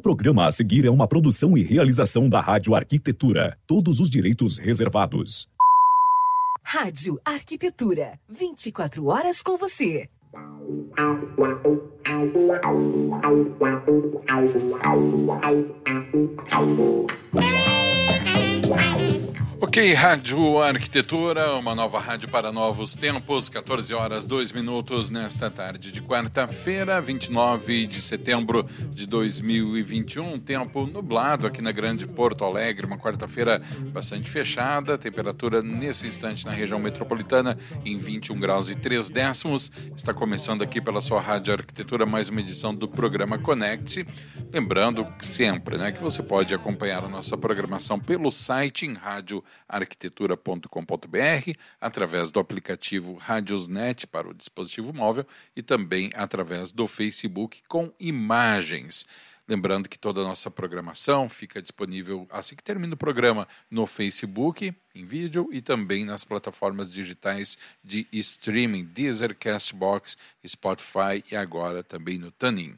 programa a seguir é uma produção e realização da Rádio Arquitetura. Todos os direitos reservados. Rádio Arquitetura. 24 horas com você. Ok, Rádio Arquitetura, uma nova rádio para novos tempos, 14 horas 2 minutos nesta tarde de quarta-feira, 29 de setembro de 2021. Tempo nublado aqui na Grande Porto Alegre, uma quarta-feira bastante fechada, temperatura nesse instante na região metropolitana em 21 graus e 3 décimos. Está começando aqui pela sua Rádio Arquitetura mais uma edição do programa Conecte. Lembrando sempre né, que você pode acompanhar a nossa programação pelo site em rádio arquitetura.com.br, através do aplicativo Radiosnet para o dispositivo móvel e também através do Facebook com imagens. Lembrando que toda a nossa programação fica disponível assim que termina o programa no Facebook, em vídeo e também nas plataformas digitais de streaming, Deezer, Castbox, Spotify e agora também no Tunin.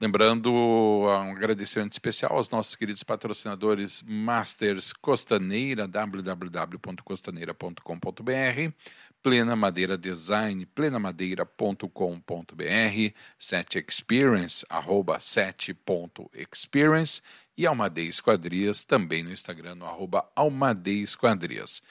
Lembrando um agradecimento especial aos nossos queridos patrocinadores Masters Costaneira, www.costaneira.com.br, Plena Madeira Design, plenamadeira.com.br, Set Experience, arroba set.experience e Almadeia Esquadrias, também no Instagram, no arroba Almadeia Esquadrias.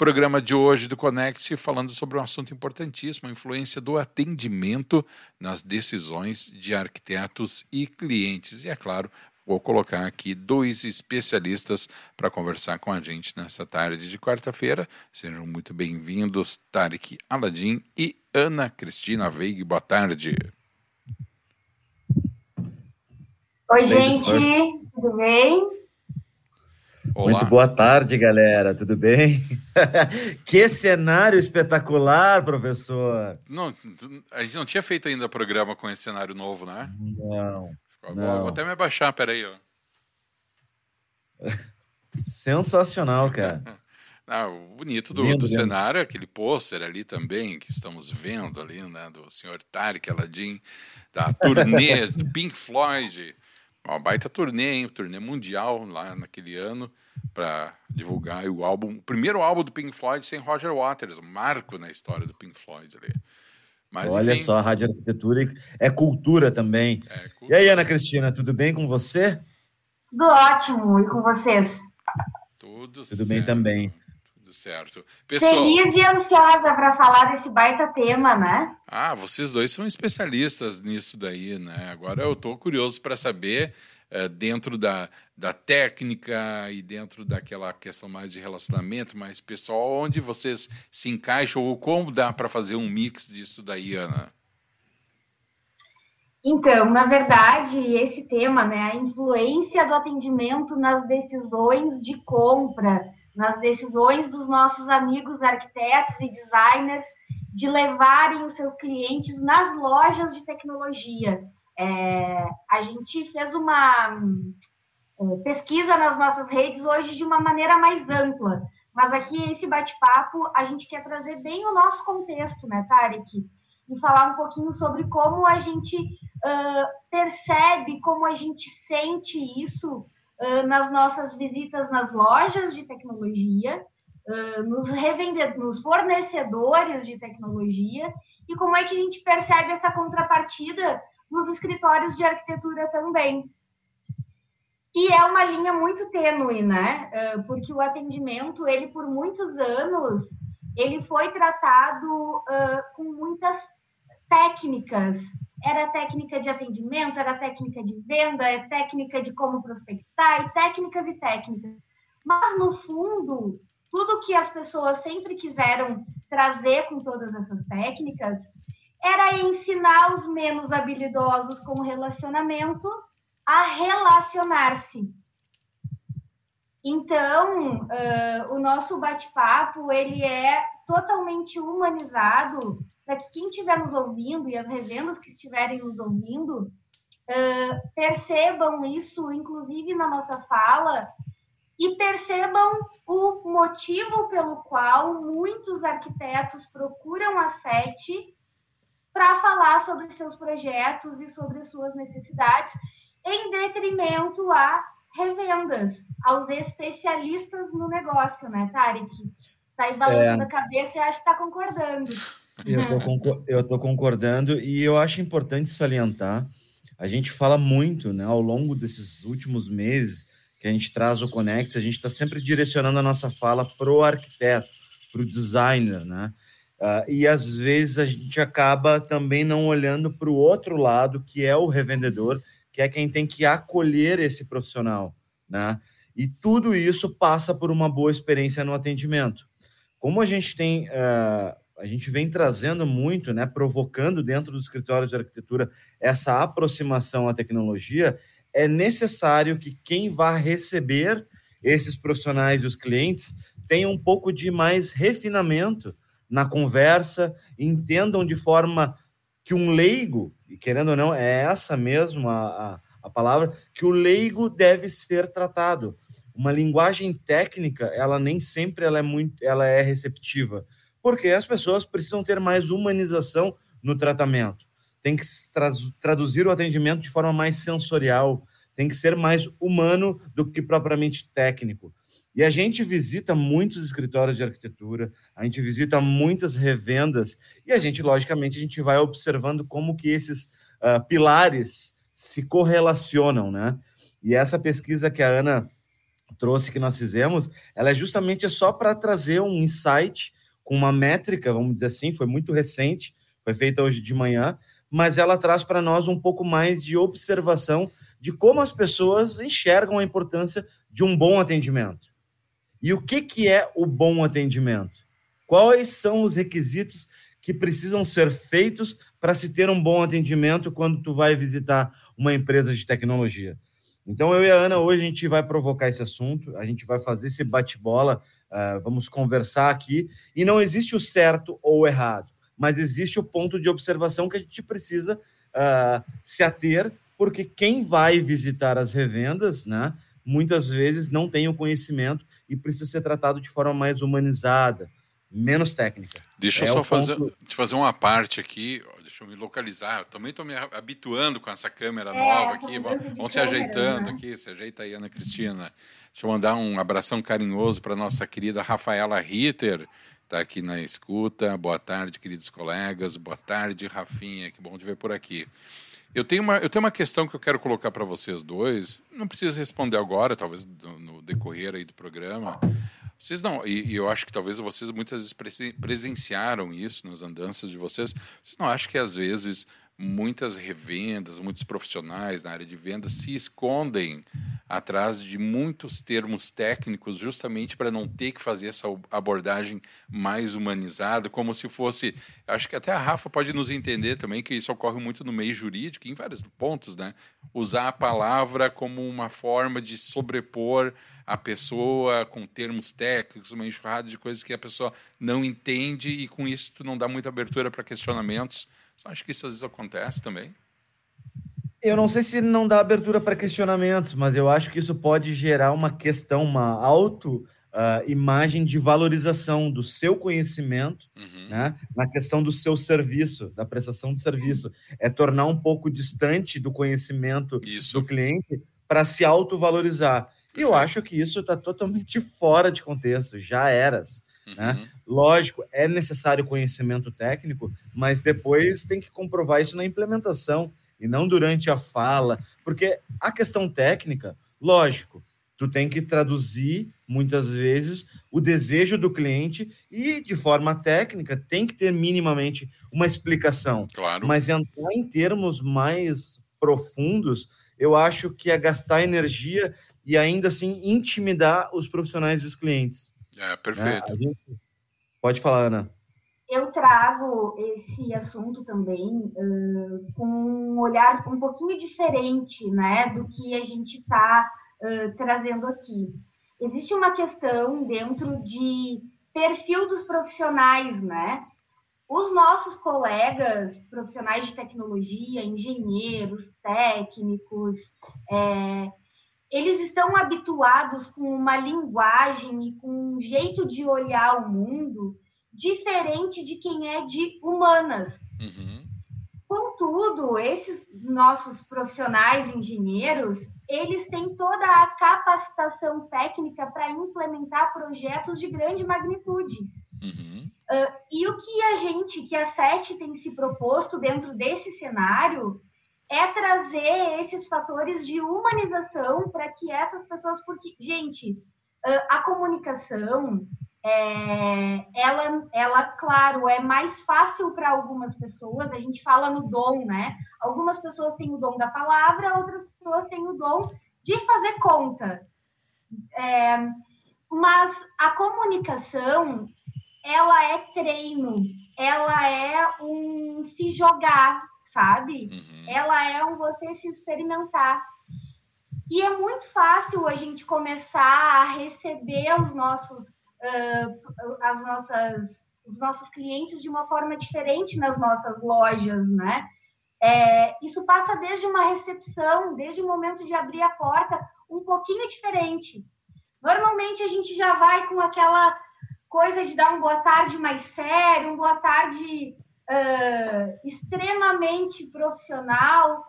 Programa de hoje do Conect falando sobre um assunto importantíssimo, a influência do atendimento nas decisões de arquitetos e clientes. E é claro, vou colocar aqui dois especialistas para conversar com a gente nesta tarde de quarta-feira. Sejam muito bem-vindos, Tarek Aladim e Ana Cristina Veig. Boa tarde. Oi, gente, tudo bem? Olá. Muito boa tarde, galera. Tudo bem? que cenário espetacular, professor. Não, a gente não tinha feito ainda programa com esse cenário novo, né? Não. Vou, não. vou até me abaixar, peraí. Ó. Sensacional, cara. Ah, o bonito do, lindo, do cenário, aquele pôster ali também, que estamos vendo ali, né, do senhor Tarek Aladdin, da turnê do Pink Floyd, uma baita turnê, hein? Turnê mundial lá naquele ano para divulgar o álbum, o primeiro álbum do Pink Floyd sem Roger Waters, um marco na história do Pink Floyd ali. Mas, Olha enfim, só, a Rádio Arquitetura é cultura também. É cultura. E aí, Ana Cristina, tudo bem com você? Tudo ótimo, e com vocês? Tudo, tudo bem também. Tudo certo. Pessoal, Feliz e ansiosa para falar desse baita tema, né? Ah, vocês dois são especialistas nisso daí, né? Agora eu estou curioso para saber, é, dentro da, da técnica e dentro daquela questão mais de relacionamento, mais pessoal, onde vocês se encaixam ou como dá para fazer um mix disso daí, Ana? Então, na verdade, esse tema, né, a influência do atendimento nas decisões de compra, nas decisões dos nossos amigos arquitetos e designers de levarem os seus clientes nas lojas de tecnologia. É, a gente fez uma é, pesquisa nas nossas redes hoje de uma maneira mais ampla, mas aqui esse bate-papo a gente quer trazer bem o nosso contexto, né, Tarek? E falar um pouquinho sobre como a gente uh, percebe, como a gente sente isso nas nossas visitas nas lojas de tecnologia, uh, nos nos fornecedores de tecnologia, e como é que a gente percebe essa contrapartida nos escritórios de arquitetura também. E é uma linha muito tênue, né? Porque o atendimento, ele por muitos anos, ele foi tratado com muitas técnicas era técnica de atendimento, era técnica de venda, é técnica de como prospectar, e técnicas e técnicas. Mas, no fundo, tudo que as pessoas sempre quiseram trazer com todas essas técnicas era ensinar os menos habilidosos com relacionamento a relacionar-se. Então, uh, o nosso bate-papo ele é totalmente humanizado para que quem estiver nos ouvindo e as revendas que estiverem nos ouvindo uh, percebam isso, inclusive na nossa fala, e percebam o motivo pelo qual muitos arquitetos procuram a SET para falar sobre seus projetos e sobre suas necessidades em detrimento a revendas, aos especialistas no negócio, né, Tarek? Tá aí balançando é. a cabeça e acho que está concordando. Eu estou concordando e eu acho importante salientar. A gente fala muito, né, ao longo desses últimos meses que a gente traz o Connect, a gente está sempre direcionando a nossa fala para o arquiteto, para o designer, né? Uh, e às vezes a gente acaba também não olhando para o outro lado, que é o revendedor, que é quem tem que acolher esse profissional, né? E tudo isso passa por uma boa experiência no atendimento. Como a gente tem, uh, a gente vem trazendo muito, né, provocando dentro dos escritórios de arquitetura essa aproximação à tecnologia, é necessário que quem vá receber esses profissionais e os clientes tenha um pouco de mais refinamento na conversa, entendam de forma que um leigo, e querendo ou não, é essa mesmo a, a, a palavra, que o leigo deve ser tratado. Uma linguagem técnica, ela nem sempre ela é muito, ela é receptiva, porque as pessoas precisam ter mais humanização no tratamento. Tem que tra traduzir o atendimento de forma mais sensorial, tem que ser mais humano do que propriamente técnico. E a gente visita muitos escritórios de arquitetura, a gente visita muitas revendas e a gente, logicamente, a gente vai observando como que esses uh, pilares se correlacionam, né? E essa pesquisa que a Ana trouxe, que nós fizemos, ela é justamente só para trazer um insight com uma métrica, vamos dizer assim, foi muito recente, foi feita hoje de manhã, mas ela traz para nós um pouco mais de observação de como as pessoas enxergam a importância de um bom atendimento. E o que, que é o bom atendimento? Quais são os requisitos que precisam ser feitos para se ter um bom atendimento quando tu vai visitar uma empresa de tecnologia? Então, eu e a Ana, hoje a gente vai provocar esse assunto, a gente vai fazer esse bate-bola, uh, vamos conversar aqui, e não existe o certo ou o errado, mas existe o ponto de observação que a gente precisa uh, se ater, porque quem vai visitar as revendas, né, muitas vezes não tem o conhecimento e precisa ser tratado de forma mais humanizada, menos técnica. Deixa é eu só fazer, ponto... fazer uma parte aqui, deixa eu me localizar. Eu também estou me habituando com essa câmera é, nova aqui. Vamos se ajeitando né? aqui, se ajeita aí, Ana Cristina. Deixa eu mandar um abração carinhoso para nossa querida Rafaela Ritter, está aqui na escuta. Boa tarde, queridos colegas. Boa tarde, Rafinha. Que bom te ver por aqui. Eu tenho uma, eu tenho uma questão que eu quero colocar para vocês dois. Não precisa responder agora, talvez no, no decorrer aí do programa. Vocês não, e, e, eu acho que talvez vocês muitas vezes presenciaram isso nas andanças de vocês. Vocês não acham que às vezes muitas revendas, muitos profissionais na área de vendas se escondem atrás de muitos termos técnicos justamente para não ter que fazer essa abordagem mais humanizada, como se fosse, acho que até a Rafa pode nos entender também que isso ocorre muito no meio jurídico em vários pontos, né? Usar a palavra como uma forma de sobrepor a pessoa com termos técnicos, uma enxurrada de coisas que a pessoa não entende e com isso tu não dá muita abertura para questionamentos você acha que isso às vezes acontece também? Eu não sei se não dá abertura para questionamentos, mas eu acho que isso pode gerar uma questão, uma auto uh, imagem de valorização do seu conhecimento, uhum. né, na questão do seu serviço, da prestação de serviço. É tornar um pouco distante do conhecimento isso. do cliente para se autovalorizar. E eu acho que isso está totalmente fora de contexto, já eras. Né? Uhum. Né? Lógico, é necessário conhecimento técnico, mas depois tem que comprovar isso na implementação e não durante a fala, porque a questão técnica, lógico, tu tem que traduzir muitas vezes o desejo do cliente e de forma técnica tem que ter minimamente uma explicação. Claro. Mas entrar em termos mais profundos, eu acho que é gastar energia e ainda assim intimidar os profissionais dos clientes. É, perfeito. Né? Pode falar, Ana. Eu trago esse assunto também uh, com um olhar um pouquinho diferente né, do que a gente está uh, trazendo aqui. Existe uma questão dentro de perfil dos profissionais, né? Os nossos colegas profissionais de tecnologia, engenheiros, técnicos, é, eles estão habituados com uma linguagem e com um jeito de olhar o mundo diferente de quem é de humanas. Uhum. Contudo, esses nossos profissionais engenheiros, eles têm toda a capacitação técnica para implementar projetos de grande magnitude. Uhum. Uh, e o que a gente, que a SET tem se proposto dentro desse cenário, é trazer esses fatores de humanização para que essas pessoas, porque, gente, a comunicação, é, ela, ela, claro, é mais fácil para algumas pessoas, a gente fala no dom, né? Algumas pessoas têm o dom da palavra, outras pessoas têm o dom de fazer conta. É, mas a comunicação, ela é treino, ela é um se jogar, sabe? Uhum. Ela é um você se experimentar. E é muito fácil a gente começar a receber os nossos uh, as nossas, os nossos clientes de uma forma diferente nas nossas lojas, né? É, isso passa desde uma recepção, desde o momento de abrir a porta, um pouquinho diferente. Normalmente a gente já vai com aquela coisa de dar um boa tarde mais sério, um boa tarde uh, extremamente profissional.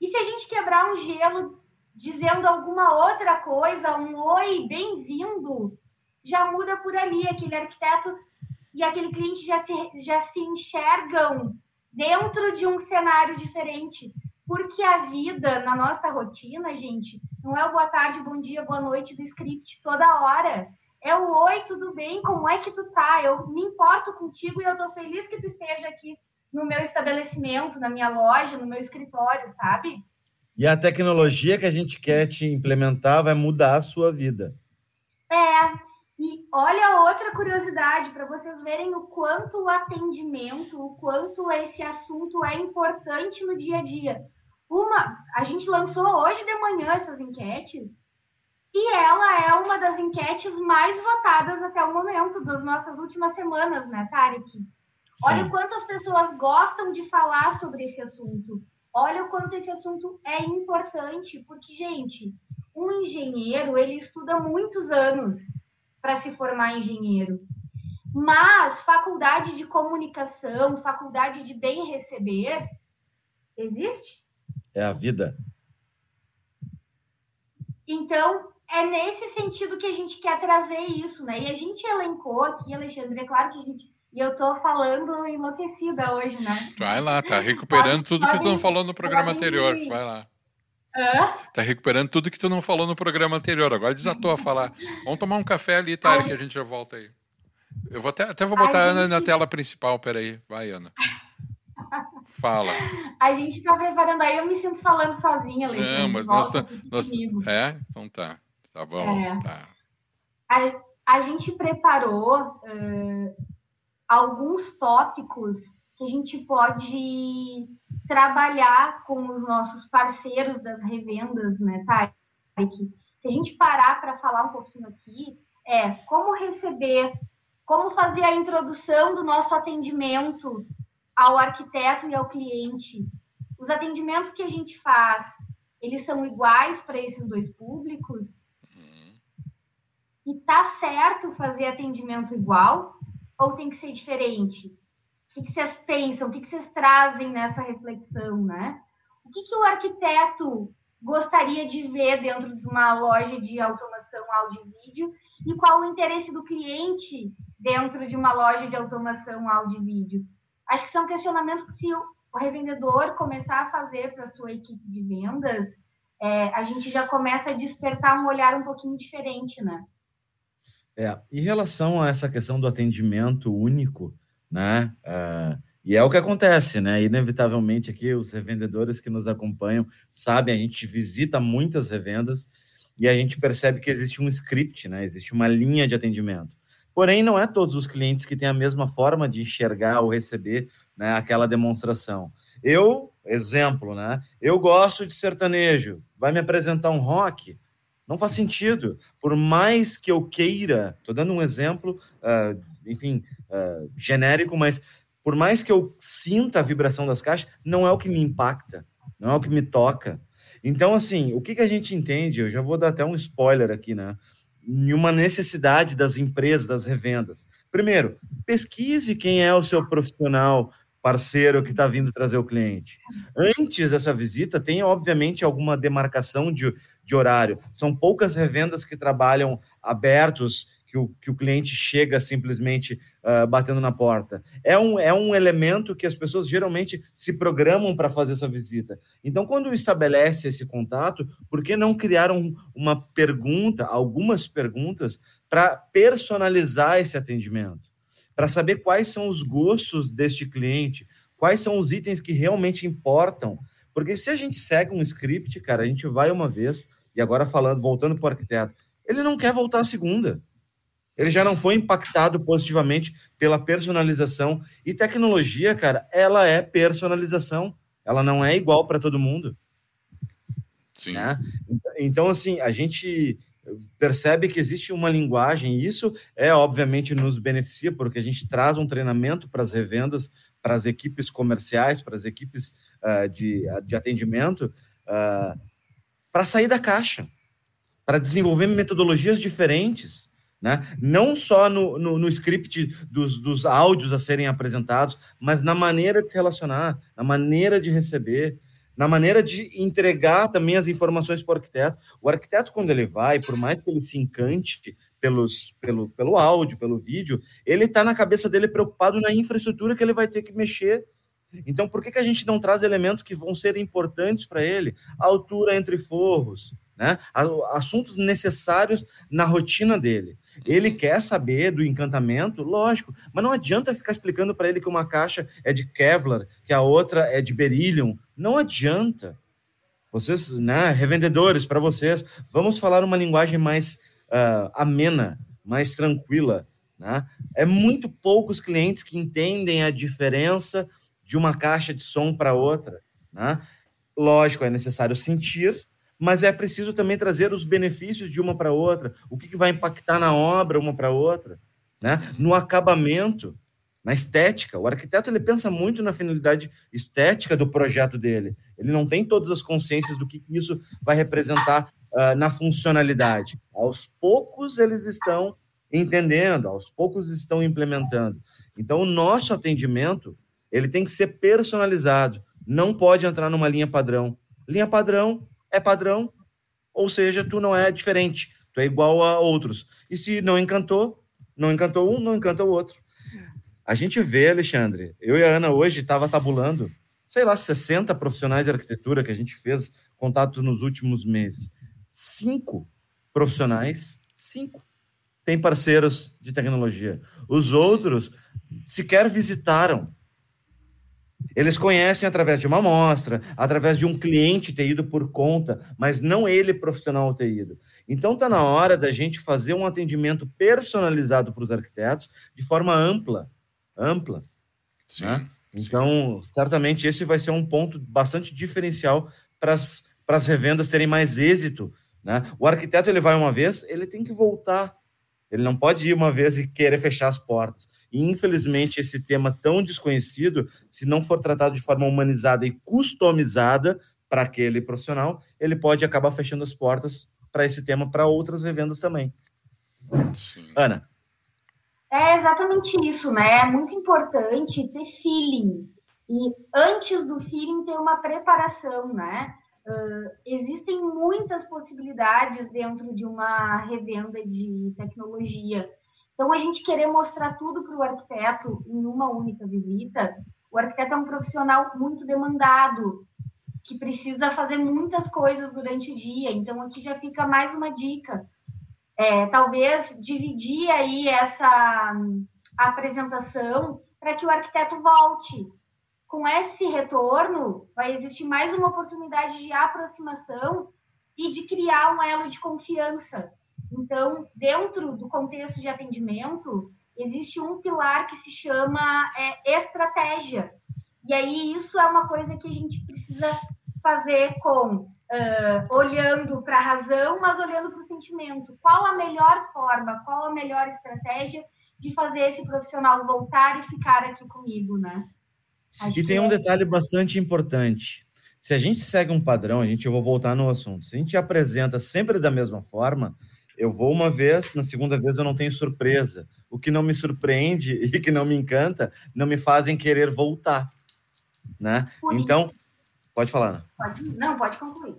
E se a gente quebrar um gelo dizendo alguma outra coisa, um oi, bem-vindo, já muda por ali. Aquele arquiteto e aquele cliente já se, já se enxergam dentro de um cenário diferente. Porque a vida, na nossa rotina, gente, não é o boa tarde, bom dia, boa noite do script toda hora. É o oi, tudo bem? Como é que tu tá? Eu me importo contigo e eu tô feliz que tu esteja aqui no meu estabelecimento, na minha loja, no meu escritório, sabe? E a tecnologia que a gente quer te implementar vai mudar a sua vida. É, e olha outra curiosidade para vocês verem o quanto o atendimento, o quanto esse assunto é importante no dia a dia. Uma, a gente lançou hoje de manhã essas enquetes e ela é uma das enquetes mais votadas até o momento das nossas últimas semanas, né, Tarek? Sim. Olha o quanto as pessoas gostam de falar sobre esse assunto. Olha o quanto esse assunto é importante, porque gente, um engenheiro ele estuda muitos anos para se formar engenheiro. Mas faculdade de comunicação, faculdade de bem receber, existe? É a vida. Então, é nesse sentido que a gente quer trazer isso, né? E a gente elencou aqui, Alexandre, é claro que a gente. E eu tô falando enlouquecida hoje, né? Vai lá, tá recuperando tudo que tu não falou no programa anterior. Vai lá. Hã? Tá recuperando tudo que tu não falou no programa anterior. Agora desatou a falar. Vamos tomar um café ali, tá? Que a gente já volta aí. Eu vou até, até vou botar a, a Ana gente... na tela principal, peraí. Vai, Ana. Fala. A gente tá preparando aí, eu me sinto falando sozinha, Alexandre. Não, mas nós, tá, nós É? Então tá. Tá bom. É. Tá. A, a gente preparou uh, alguns tópicos que a gente pode trabalhar com os nossos parceiros das revendas, né, Tarek? Se a gente parar para falar um pouquinho aqui, é como receber, como fazer a introdução do nosso atendimento ao arquiteto e ao cliente. Os atendimentos que a gente faz, eles são iguais para esses dois públicos? E tá certo fazer atendimento igual ou tem que ser diferente? O que, vocês pensam? O que, que vocês trazem nessa reflexão, né? O que, que o arquiteto gostaria de ver dentro de uma loja de automação áudio e vídeo e qual o interesse do cliente dentro de uma loja de automação áudio e vídeo? Acho que são questionamentos que se o revendedor começar a fazer para a sua equipe de vendas, é, a gente já começa a despertar um olhar um pouquinho diferente, né? É, em relação a essa questão do atendimento único, né? Uh, e é o que acontece, né? Inevitavelmente aqui os revendedores que nos acompanham sabem, a gente visita muitas revendas e a gente percebe que existe um script, né? Existe uma linha de atendimento. Porém, não é todos os clientes que têm a mesma forma de enxergar ou receber né, aquela demonstração. Eu, exemplo, né? Eu gosto de sertanejo. Vai me apresentar um rock? Não faz sentido. Por mais que eu queira, estou dando um exemplo, uh, enfim, uh, genérico, mas por mais que eu sinta a vibração das caixas, não é o que me impacta, não é o que me toca. Então, assim, o que, que a gente entende? Eu já vou dar até um spoiler aqui, né? Em uma necessidade das empresas, das revendas. Primeiro, pesquise quem é o seu profissional parceiro que está vindo trazer o cliente. Antes dessa visita, tem obviamente alguma demarcação de, de horário. São poucas revendas que trabalham abertos, que o, que o cliente chega simplesmente uh, batendo na porta. É um, é um elemento que as pessoas geralmente se programam para fazer essa visita. Então, quando estabelece esse contato, por que não criar um, uma pergunta, algumas perguntas, para personalizar esse atendimento? Para saber quais são os gostos deste cliente, quais são os itens que realmente importam. Porque se a gente segue um script, cara, a gente vai uma vez, e agora falando, voltando para o arquiteto, ele não quer voltar a segunda. Ele já não foi impactado positivamente pela personalização. E tecnologia, cara, ela é personalização. Ela não é igual para todo mundo. Sim. Né? Então, assim, a gente percebe que existe uma linguagem, e isso é, obviamente, nos beneficia, porque a gente traz um treinamento para as revendas, para as equipes comerciais, para as equipes uh, de, de atendimento, uh, para sair da caixa, para desenvolver metodologias diferentes né? Não só no, no, no script dos, dos áudios a serem apresentados, mas na maneira de se relacionar, na maneira de receber, na maneira de entregar também as informações para o arquiteto. O arquiteto, quando ele vai, por mais que ele se encante pelos, pelo, pelo áudio, pelo vídeo, ele está na cabeça dele preocupado na infraestrutura que ele vai ter que mexer. Então, por que, que a gente não traz elementos que vão ser importantes para ele? Altura entre forros, né? assuntos necessários na rotina dele. Ele quer saber do encantamento, lógico, mas não adianta ficar explicando para ele que uma caixa é de Kevlar, que a outra é de beryllium. Não adianta. Vocês, né, revendedores, para vocês, vamos falar uma linguagem mais uh, amena, mais tranquila. Né? É muito poucos clientes que entendem a diferença de uma caixa de som para outra. Né? Lógico, é necessário sentir, mas é preciso também trazer os benefícios de uma para outra, o que, que, vai impactar na obra uma para outra, né? no acabamento, na estética. O arquiteto ele pensa muito na finalidade estética do projeto dele. Ele não tem todas as consciências do que isso vai representar uh, na funcionalidade. Aos poucos eles estão entendendo, aos poucos estão implementando. Então o nosso atendimento ele tem que ser personalizado, não pode entrar numa linha padrão. Linha padrão é padrão, ou seja, tu não é diferente, tu é igual a outros. E se não encantou, não encantou um, não encanta o outro. A gente vê, Alexandre, eu e a Ana hoje estava tabulando, sei lá, 60 profissionais de arquitetura que a gente fez contato nos últimos meses. Cinco profissionais, cinco, têm parceiros de tecnologia. Os outros sequer visitaram eles conhecem através de uma amostra, através de um cliente ter ido por conta, mas não ele profissional ter ido. Então está na hora da gente fazer um atendimento personalizado para os arquitetos de forma ampla, ampla. Sim, né? Então, sim. certamente esse vai ser um ponto bastante diferencial para as revendas terem mais êxito. Né? O arquiteto ele vai uma vez, ele tem que voltar. Ele não pode ir uma vez e querer fechar as portas. E, infelizmente, esse tema tão desconhecido, se não for tratado de forma humanizada e customizada para aquele profissional, ele pode acabar fechando as portas para esse tema para outras revendas também. Sim. Ana. É exatamente isso, né? É muito importante ter feeling. E antes do feeling ter uma preparação, né? Uh, existem muitas possibilidades dentro de uma revenda de tecnologia. Então, a gente querer mostrar tudo para o arquiteto em uma única visita, o arquiteto é um profissional muito demandado, que precisa fazer muitas coisas durante o dia. Então, aqui já fica mais uma dica. É, talvez dividir aí essa apresentação para que o arquiteto volte. Com esse retorno, vai existir mais uma oportunidade de aproximação e de criar um elo de confiança. Então, dentro do contexto de atendimento, existe um pilar que se chama é, estratégia. E aí, isso é uma coisa que a gente precisa fazer com uh, olhando para a razão, mas olhando para o sentimento. Qual a melhor forma, qual a melhor estratégia de fazer esse profissional voltar e ficar aqui comigo, né? Acho e tem um é... detalhe bastante importante. Se a gente segue um padrão, a gente eu vou voltar no assunto. Se a gente apresenta sempre da mesma forma, eu vou uma vez, na segunda vez eu não tenho surpresa. O que não me surpreende e que não me encanta não me fazem querer voltar, né? Então, pode falar. Né? Pode, não, pode concluir.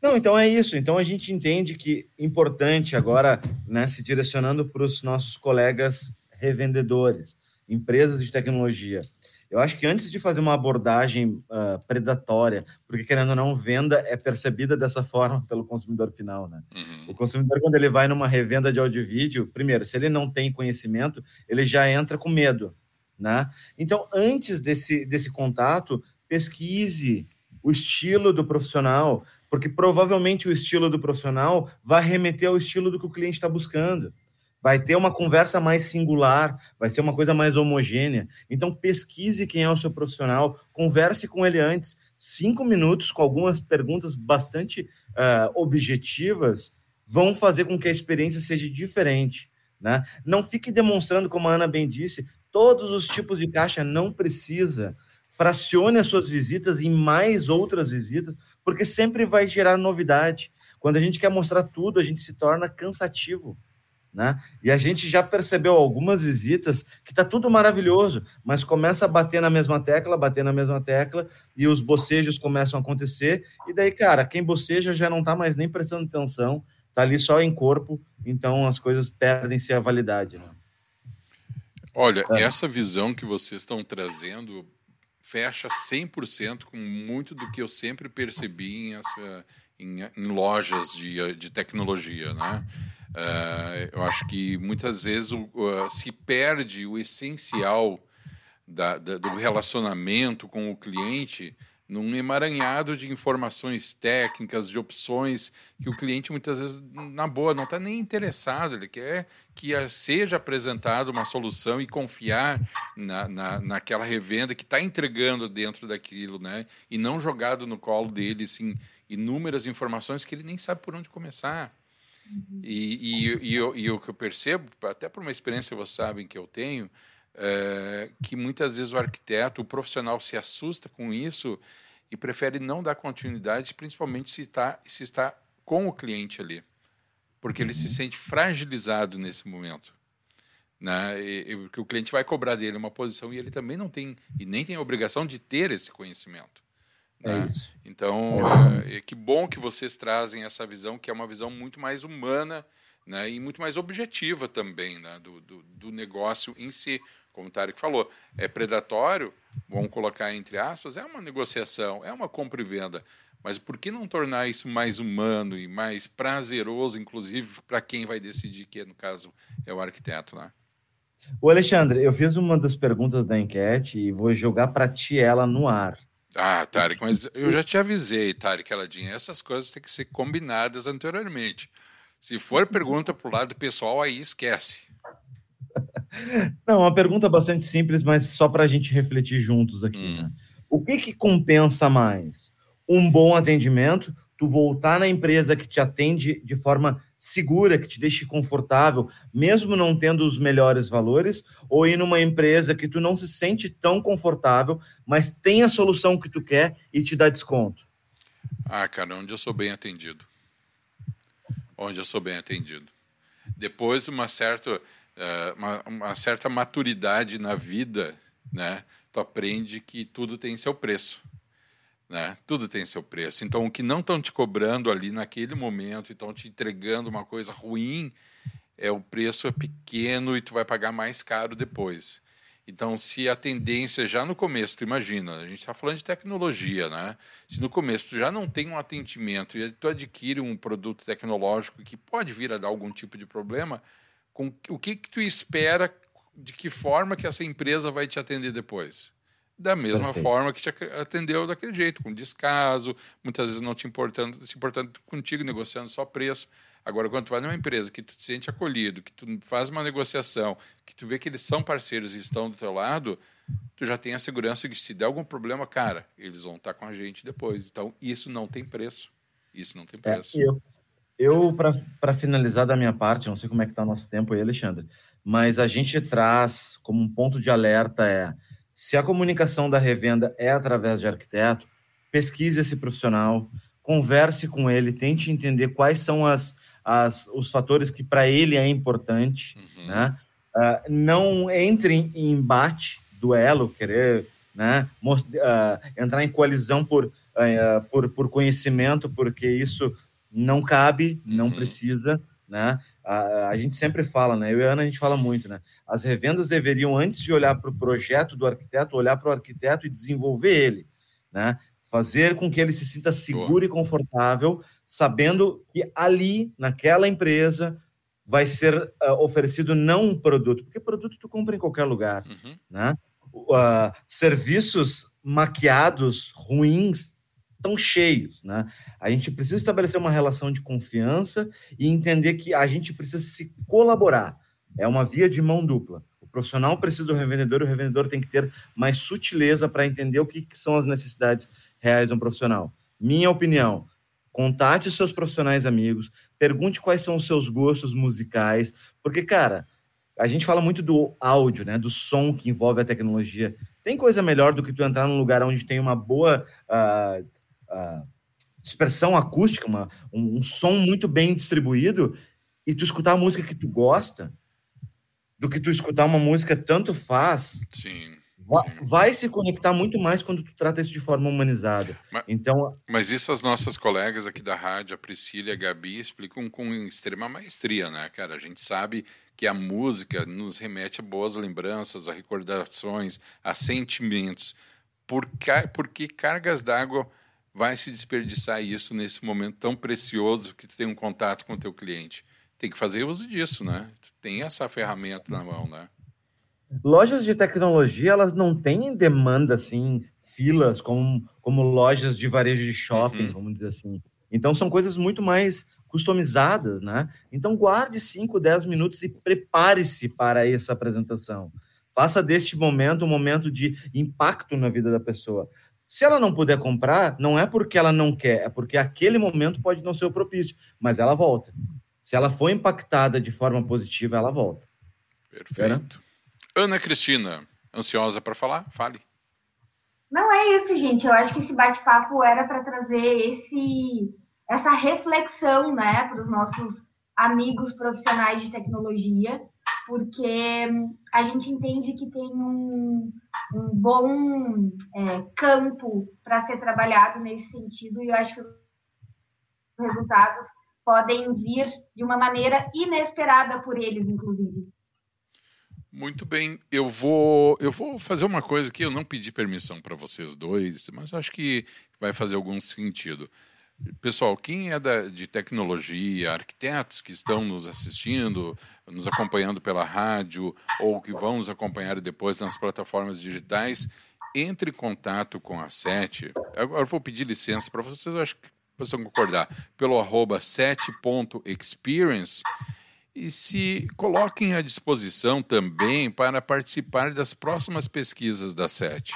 Não, então é isso. Então a gente entende que importante agora, né, se direcionando para os nossos colegas revendedores, empresas de tecnologia. Eu acho que antes de fazer uma abordagem uh, predatória, porque querendo ou não, venda é percebida dessa forma pelo consumidor final, né? Uhum. O consumidor, quando ele vai numa revenda de áudio e vídeo, primeiro, se ele não tem conhecimento, ele já entra com medo, né? Então, antes desse, desse contato, pesquise o estilo do profissional, porque provavelmente o estilo do profissional vai remeter ao estilo do que o cliente está buscando vai ter uma conversa mais singular, vai ser uma coisa mais homogênea. Então, pesquise quem é o seu profissional, converse com ele antes, cinco minutos, com algumas perguntas bastante uh, objetivas, vão fazer com que a experiência seja diferente. Né? Não fique demonstrando, como a Ana bem disse, todos os tipos de caixa, não precisa. Fracione as suas visitas em mais outras visitas, porque sempre vai gerar novidade. Quando a gente quer mostrar tudo, a gente se torna cansativo. Né? E a gente já percebeu algumas visitas que está tudo maravilhoso, mas começa a bater na mesma tecla, bater na mesma tecla, e os bocejos começam a acontecer, e daí, cara, quem boceja já não está mais nem prestando atenção, está ali só em corpo, então as coisas perdem-se a validade. Né? Olha, é. essa visão que vocês estão trazendo fecha 100% com muito do que eu sempre percebi em, essa, em, em lojas de, de tecnologia, né? Uh, eu acho que muitas vezes uh, se perde o essencial da, da, do relacionamento com o cliente num emaranhado de informações técnicas, de opções que o cliente muitas vezes, na boa, não está nem interessado. Ele quer que seja apresentada uma solução e confiar na, na, naquela revenda que está entregando dentro daquilo, né? E não jogado no colo dele, assim, inúmeras informações que ele nem sabe por onde começar. E, e, e, eu, e o que eu percebo, até por uma experiência vocês sabem que eu tenho, é, que muitas vezes o arquiteto, o profissional se assusta com isso e prefere não dar continuidade, principalmente se está, se está com o cliente ali, porque ele se uhum. sente fragilizado nesse momento. Né? E, porque o cliente vai cobrar dele uma posição e ele também não tem, e nem tem a obrigação de ter esse conhecimento. É né? isso. Então, é, é, que bom que vocês trazem essa visão, que é uma visão muito mais humana né, e muito mais objetiva também né, do, do, do negócio em si. Como o Tarek falou, é predatório, vamos colocar entre aspas, é uma negociação, é uma compra e venda. Mas por que não tornar isso mais humano e mais prazeroso, inclusive, para quem vai decidir, que no caso é o arquiteto, né? O Alexandre, eu fiz uma das perguntas da enquete e vou jogar para ti ela no ar. Ah, Tarek, mas eu já te avisei, Tarek Aladinha, essas coisas têm que ser combinadas anteriormente. Se for pergunta para o lado pessoal, aí esquece. Não, uma pergunta bastante simples, mas só para a gente refletir juntos aqui. Hum. Né? O que, que compensa mais? Um bom atendimento, tu voltar na empresa que te atende de forma segura, que te deixe confortável, mesmo não tendo os melhores valores, ou ir numa empresa que tu não se sente tão confortável, mas tem a solução que tu quer e te dá desconto? Ah, cara, onde eu sou bem atendido. Onde eu sou bem atendido. Depois de uma certa, uh, uma, uma certa maturidade na vida, né, tu aprende que tudo tem seu preço. Né? Tudo tem seu preço. Então, o que não estão te cobrando ali naquele momento e estão te entregando uma coisa ruim, é o preço é pequeno e tu vai pagar mais caro depois. Então, se a tendência já no começo, tu imagina, a gente está falando de tecnologia, né? Se no começo tu já não tem um atendimento e tu adquire um produto tecnológico que pode vir a dar algum tipo de problema, com o que, que tu espera, de que forma que essa empresa vai te atender depois? Da mesma Perfeito. forma que te atendeu daquele jeito, com descaso, muitas vezes não te importando, se importando contigo, negociando só preço. Agora, quando tu vai numa empresa que tu te sente acolhido, que tu faz uma negociação, que tu vê que eles são parceiros e estão do teu lado, tu já tem a segurança de que se der algum problema, cara, eles vão estar com a gente depois. Então, isso não tem preço. Isso não tem é, preço. É, eu, eu para finalizar da minha parte, não sei como é que está o nosso tempo aí, Alexandre, mas a gente traz como um ponto de alerta é se a comunicação da revenda é através de arquiteto, pesquise esse profissional, converse com ele, tente entender quais são as, as, os fatores que para ele é importante, uhum. né? Uh, não entre em embate, duelo, querer né, uh, entrar em coalizão por, uh, por, por conhecimento, porque isso não cabe, não uhum. precisa, né? A, a, gente sempre fala, né? Eu e a Ana, a gente fala muito, né? As revendas deveriam, antes de olhar para o projeto do arquiteto, olhar para o arquiteto e desenvolver ele, né? Fazer com que ele se sinta seguro Boa. e confortável, sabendo que ali, naquela empresa, vai ser uh, oferecido não um produto, porque produto tu compra em qualquer lugar, uhum. né? Uh, serviços maquiados, ruins, tão cheios, né? A gente precisa estabelecer uma relação de confiança e entender que a gente precisa se colaborar. É uma via de mão dupla. O profissional precisa do revendedor e o revendedor tem que ter mais sutileza para entender o que, que são as necessidades reais de um profissional. Minha opinião, contate seus profissionais amigos, pergunte quais são os seus gostos musicais, porque, cara, a gente fala muito do áudio, né, do som que envolve a tecnologia. Tem coisa melhor do que tu entrar num lugar onde tem uma boa uh, uh, dispersão acústica, uma, um, um, som muito bem distribuído, e tu escutar a música que tu gosta, do que tu escutar uma música tanto faz. Sim. Vai, vai se conectar muito mais quando tu trata isso de forma humanizada. Mas, então, mas isso as nossas colegas aqui da rádio, a Priscila e a Gabi, explicam com extrema maestria, né, cara? A gente sabe que a música nos remete a boas lembranças, a recordações, a sentimentos. Por, por que cargas d'água vai se desperdiçar isso nesse momento tão precioso que tu tem um contato com o teu cliente? Tem que fazer uso disso, né? Tu tem essa ferramenta na mão, né? Lojas de tecnologia, elas não têm demanda, assim, filas, como, como lojas de varejo de shopping, uhum. vamos dizer assim. Então, são coisas muito mais customizadas, né? Então, guarde 5, 10 minutos e prepare-se para essa apresentação. Faça deste momento um momento de impacto na vida da pessoa. Se ela não puder comprar, não é porque ela não quer, é porque aquele momento pode não ser o propício, mas ela volta. Se ela for impactada de forma positiva, ela volta. Perfeito. Ana Cristina, ansiosa para falar? Fale. Não é isso, gente. Eu acho que esse bate-papo era para trazer esse, essa reflexão, né, para os nossos amigos profissionais de tecnologia, porque a gente entende que tem um, um bom é, campo para ser trabalhado nesse sentido, e eu acho que os resultados podem vir de uma maneira inesperada por eles, inclusive. Muito bem, eu vou eu vou fazer uma coisa que eu não pedi permissão para vocês dois, mas acho que vai fazer algum sentido. Pessoal, quem é da, de tecnologia, arquitetos que estão nos assistindo, nos acompanhando pela rádio ou que vão nos acompanhar depois nas plataformas digitais, entre em contato com a SET. Agora vou pedir licença para vocês, acho que vocês vão concordar, pelo arroba 7.experience e se coloquem à disposição também para participar das próximas pesquisas da SET.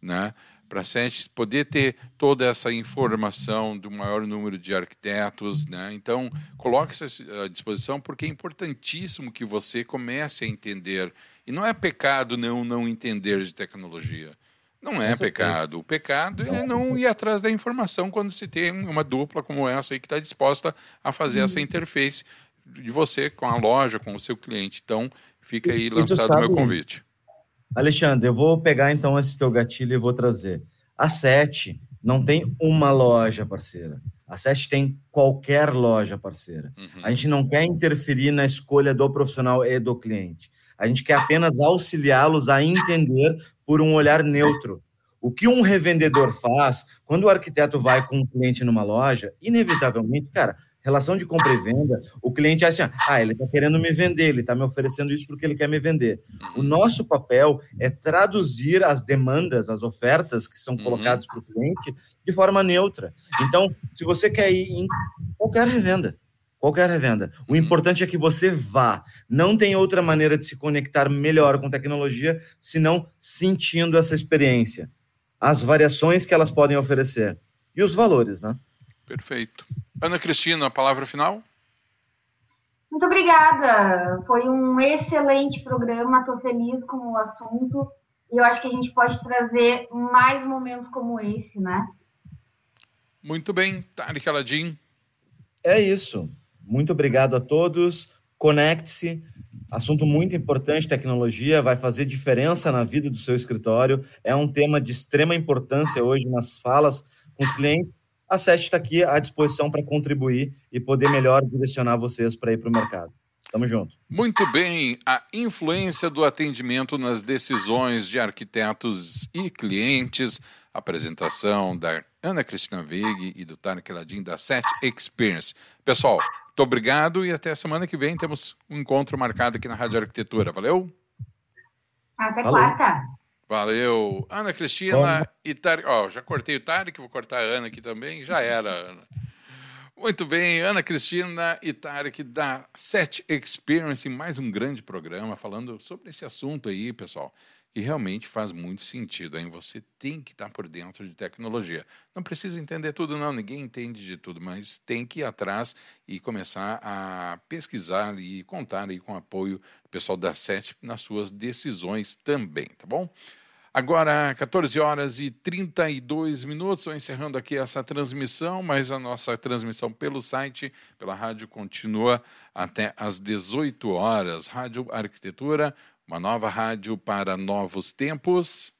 Né? Para a SET poder ter toda essa informação do maior número de arquitetos. Né? Então, coloque-se à disposição, porque é importantíssimo que você comece a entender. E não é pecado não, não entender de tecnologia. Não é pecado. O pecado é não ir atrás da informação quando se tem uma dupla como essa aí que está disposta a fazer essa uhum. interface de você com a loja, com o seu cliente. Então, fica aí lançado o meu convite. Alexandre, eu vou pegar então esse teu gatilho e vou trazer. A Sete não tem uma loja parceira. A Sete tem qualquer loja parceira. Uhum. A gente não quer interferir na escolha do profissional e do cliente. A gente quer apenas auxiliá-los a entender por um olhar neutro. O que um revendedor faz quando o arquiteto vai com um cliente numa loja, inevitavelmente, cara, Relação de compra e venda, o cliente acha, ah, ele está querendo me vender, ele está me oferecendo isso porque ele quer me vender. O uhum. nosso papel é traduzir as demandas, as ofertas que são uhum. colocadas para o cliente de forma neutra. Então, se você quer ir em qualquer revenda, qualquer revenda, o uhum. importante é que você vá. Não tem outra maneira de se conectar melhor com tecnologia senão sentindo essa experiência, as variações que elas podem oferecer e os valores, né? Perfeito. Ana Cristina, a palavra final? Muito obrigada. Foi um excelente programa. Estou feliz com o assunto. E eu acho que a gente pode trazer mais momentos como esse, né? Muito bem. Tarek Aladim. É isso. Muito obrigado a todos. Conecte-se. Assunto muito importante, tecnologia, vai fazer diferença na vida do seu escritório. É um tema de extrema importância hoje nas falas com os clientes. A SET está aqui à disposição para contribuir e poder melhor direcionar vocês para ir para o mercado. Tamo junto. Muito bem. A influência do atendimento nas decisões de arquitetos e clientes. Apresentação da Ana Cristina Veig e do Tarek Ladim da Set Experience. Pessoal, muito obrigado e até a semana que vem temos um encontro marcado aqui na Rádio Arquitetura. Valeu? Até quarta. Valeu. Ana Cristina Bom. e Tarek. Ó, já cortei o Tarek, vou cortar a Ana aqui também. Já era, Ana. Muito bem, Ana Cristina e Tarek da Set Experience, mais um grande programa falando sobre esse assunto aí, pessoal, que realmente faz muito sentido, hein? Você tem que estar por dentro de tecnologia. Não precisa entender tudo, não, ninguém entende de tudo, mas tem que ir atrás e começar a pesquisar e contar aí com o apoio do pessoal da Set nas suas decisões também, tá bom? Agora, 14 horas e 32 minutos, estou encerrando aqui essa transmissão, mas a nossa transmissão pelo site, pela rádio, continua até às 18 horas. Rádio Arquitetura, uma nova rádio para novos tempos.